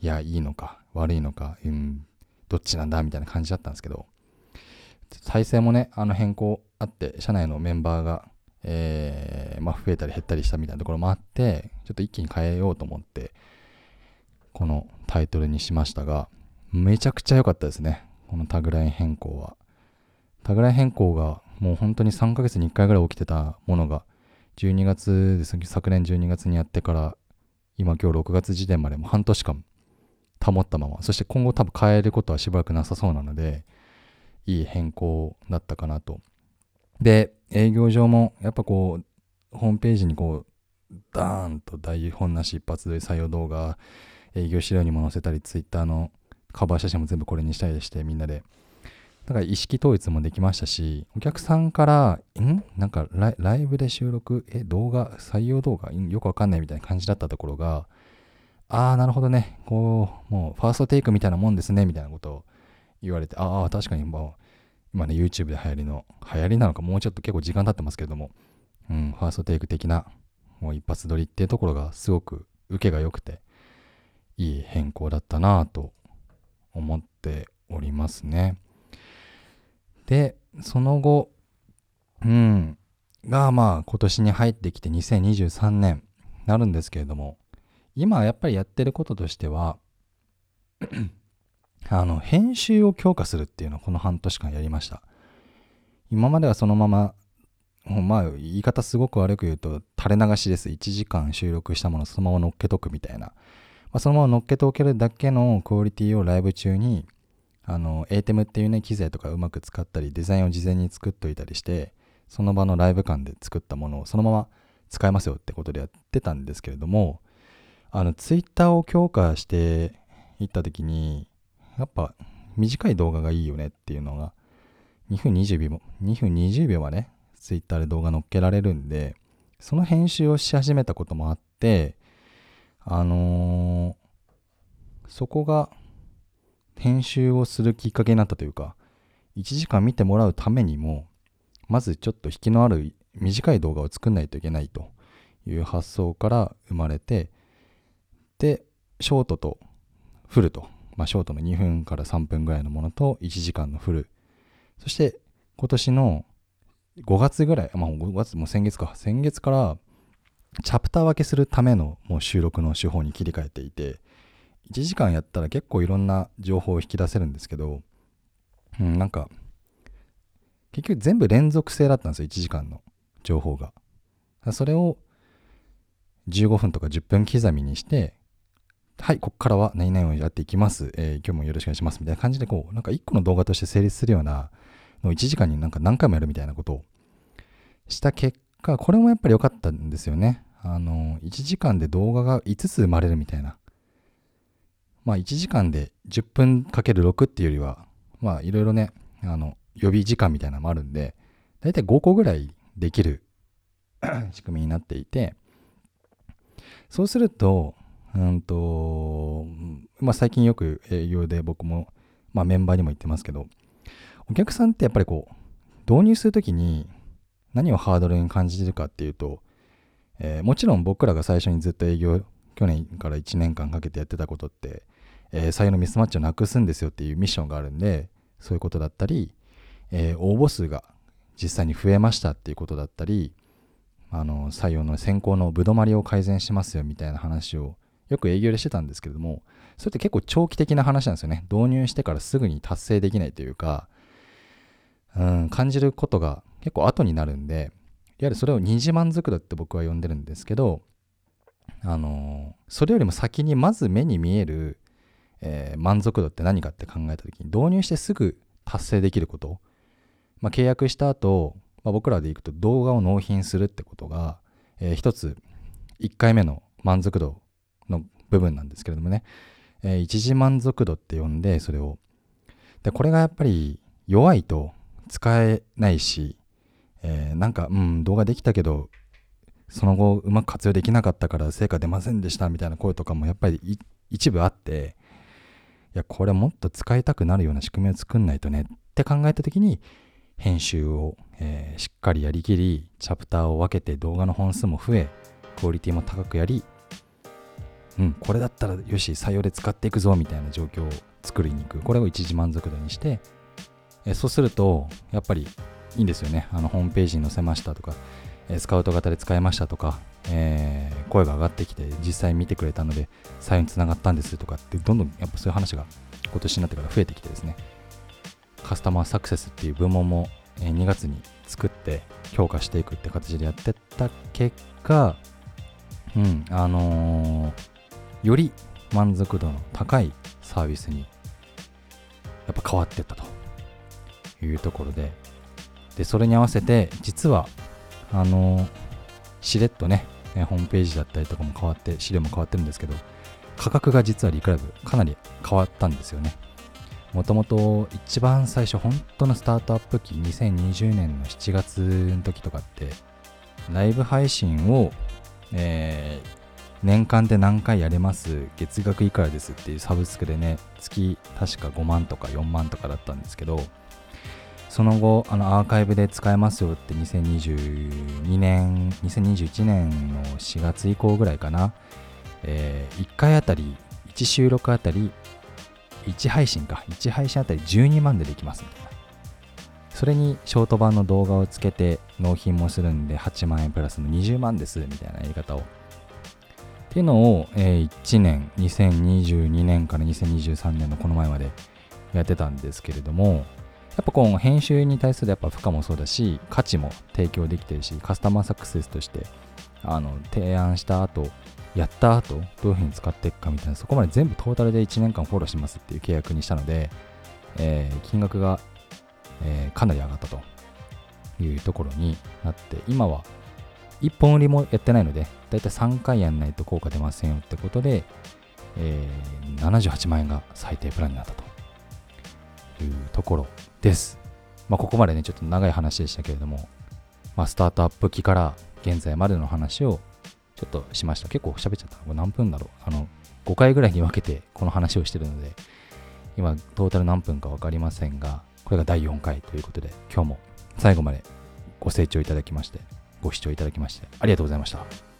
いや、いいのか、悪いのか、うん、どっちなんだみたいな感じだったんですけど、体制もね、あの変更あって、社内のメンバーが、えー、まあ増えたり減ったりしたみたいなところもあって、ちょっと一気に変えようと思って、このタイトルにしましたが、めちゃくちゃ良かったですね。このタグライン変更は。タグライン変更がもう本当に3ヶ月に1回ぐらい起きてたものが、12月ですね昨年12月にやってから、今今日6月時点までも半年間保ったまま、そして今後多分変えることはしばらくなさそうなので、いい変更だったかなと。で、営業上もやっぱこう、ホームページにこう、ダーンと台本なし一発で採用動画、営業資料にも載せたり、ツイッターのカバー写真も全部これにしたりしてみんなで。だから意識統一もできましたしお客さんからん？なんかライブで収録？え動画？採用動画？よくわかんないみたいな感じだったところがああなるほどね。こうもうファーストテイクみたいなもんですねみたいなことを言われてああ確かにもう今ね YouTube で流行りの流行りなのかもうちょっと結構時間経ってますけれどもうんファーストテイク的なもう一発撮りっていうところがすごく受けが良くていい変更だったなぁと思っておりますね。で、その後、うん、がまあ今年に入ってきて2023年なるんですけれども、今やっぱりやってることとしては *clears throat* あの、編集を強化するっていうのをこの半年間やりました。今まではそのまま、まあ言い方すごく悪く言うと垂れ流しです。1時間収録したものそのまま乗っけとくみたいなまあ、そのまま乗っけておけるだけのクオリティをライブ中にあの ATEM っていうね機材とかうまく使ったりデザインを事前に作っといたりしてその場のライブ感で作ったものをそのまま使えますよってことでやってたんですけれどもあの Twitter を強化していった時にやっぱ短い動画がいいよねっていうのが2分20秒も2分20秒はね Twitter で動画載っけられるんでその編集をし始めたこともあってあのー、そこが編集をするきっかけになったというか、1時間見てもらうためにも、まずちょっと引きのある短い動画を作んないといけないという発想から生まれて、で、ショートとフルと、まあ、ショートの2分から3分ぐらいのものと1時間のフル、そして今年の5月ぐらい、まあ5月、も先月か、先月からチャプター分けするためのもう収録の手法に切り替えていて、1時間やったら結構いろんな情報を引き出せるんですけど、うん、なんか、結局全部連続性だったんですよ、1時間の情報が。それを15分とか10分刻みにして、はい、ここからは何々をやっていきます。えー、今日もよろしくお願いします。みたいな感じで、こう、なんか1個の動画として成立するようなのを1時間になんか何回もやるみたいなことをした結果、これもやっぱり良かったんですよね。あの、1時間で動画が5つ生まれるみたいな。まあ、1時間で10分かける6っていうよりは、まあ、いろいろね、あの、予備時間みたいなのもあるんで、だいたい5個ぐらいできる *clears throat* 仕組みになっていて、そうすると、うんと、まあ、最近よく営業で僕も、まあ、メンバーにも言ってますけど、お客さんってやっぱりこう、導入するときに何をハードルに感じてるかっていうと、えー、もちろん僕らが最初にずっと営業、去年から1年間かけてやってたことって、えー、採用のミスマッチをなくすんですよっていうミッションがあるんで、そういうことだったり、えー、応募数が実際に増えましたっていうことだったり、あの採用の選考のぶどまりを改善しますよみたいな話をよく営業でしてたんですけれども、それって結構長期的な話なんですよね。導入してからすぐに達成できないというか、うん、感じることが結構後になるんで、いわゆるそれを二次満足度って僕は呼んでるんですけど、あのそれよりも先にまず目に見える、えー、満足度って何かって考えた時に導入してすぐ達成できること、まあ、契約した後、まあ、僕らでいくと動画を納品するってことが、えー、一つ1回目の満足度の部分なんですけれどもね、えー、一次満足度って呼んでそれを。でこれがやっぱり弱いと使えないし、えー、なんかうん動画できたけどその後うまく活用できなかったから成果出ませんでしたみたいな声とかもやっぱり一部あっていやこれもっと使いたくなるような仕組みを作んないとねって考えた時に編集を、えー、しっかりやりきりチャプターを分けて動画の本数も増えクオリティも高くやりうん、これだったらよし、採用で使っていくぞみたいな状況を作りに行く。これを一時満足度にして、えそうすると、やっぱりいいんですよね。あのホームページに載せましたとか、えスカウト型で使いましたとか、えー、声が上がってきて、実際見てくれたので、採用につながったんですとかって、どんどんやっぱそういう話が今年になってから増えてきてですね、カスタマーサクセスっていう部門も2月に作って強化していくって形でやってった結果、うん、あのーより満足度の高いサービスにやっぱ変わってったというところででそれに合わせて実はあのしれっとねホームページだったりとかも変わって資料も変わってるんですけど価格が実はリクラブかなり変わったんですよね。もともと一番最初本当のスタートアップ期2020年の7月の時とかってライブ配信を、えー、年間で何回やれます月額いくらですっていうサブスクでね月確か5万とか4万とかだったんですけどその後あのアーカイブで使えますよって2022年2021年の4月以降ぐらいかな、えー、1回あたり1収録あたり1配信か。1配信あたり12万でできますみたいな。それにショート版の動画をつけて納品もするんで8万円プラスの20万ですみたいなやり方を。っていうのを、えー、1年、2022年から2023年のこの前までやってたんですけれども、やっぱこう編集に対するやっぱ負荷もそうだし、価値も提供できてるし、カスタマーサクセスとしてあの提案した後、やった後、どういうふうに使っていくかみたいな、そこまで全部トータルで1年間フォローしますっていう契約にしたので、えー、金額が、えー、かなり上がったというところになって、今は1本売りもやってないので、だいたい3回やんないと効果出ませんよってことで、えー、78万円が最低プランになったというところです。まあ、ここまでね、ちょっと長い話でしたけれども、まあ、スタートアップ期から現在までの話をちょっとしました。結構喋っちゃった。これ何分だろうあの、5回ぐらいに分けてこの話をしてるので、今、トータル何分か分かりませんが、これが第4回ということで、今日も最後までご清聴いただきまして、ご視聴いただきましてありがとうございました。